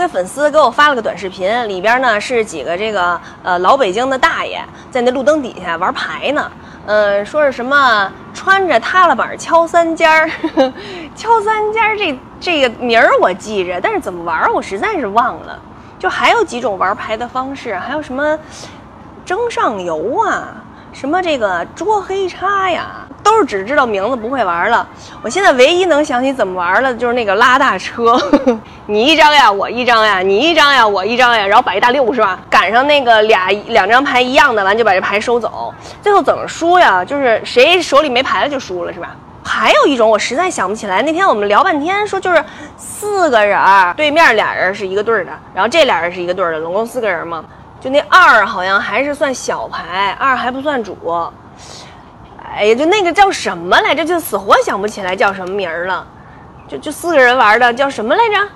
给粉丝给我发了个短视频，里边呢是几个这个呃老北京的大爷在那路灯底下玩牌呢，呃，说是什么穿着踏拉板敲三尖儿，敲三尖儿这这个名儿我记着，但是怎么玩我实在是忘了。就还有几种玩牌的方式，还有什么蒸上游啊，什么这个捉黑叉呀，都是只知道名字不会玩了。我现在唯一能想起怎么玩的，就是那个拉大车，你一张呀，我一张呀，你一张呀，我一张呀，然后摆一大六是吧？赶上那个俩两张牌一样的，完就把这牌收走。最后怎么输呀？就是谁手里没牌了就输了是吧？还有一种我实在想不起来。那天我们聊半天，说就是四个人，对面俩人是一个队的，然后这俩人是一个队的，总共四个人嘛。就那二好像还是算小牌，二还不算主。哎呀，就那个叫什么来着？就死活想不起来叫什么名儿了。就就四个人玩的叫什么来着？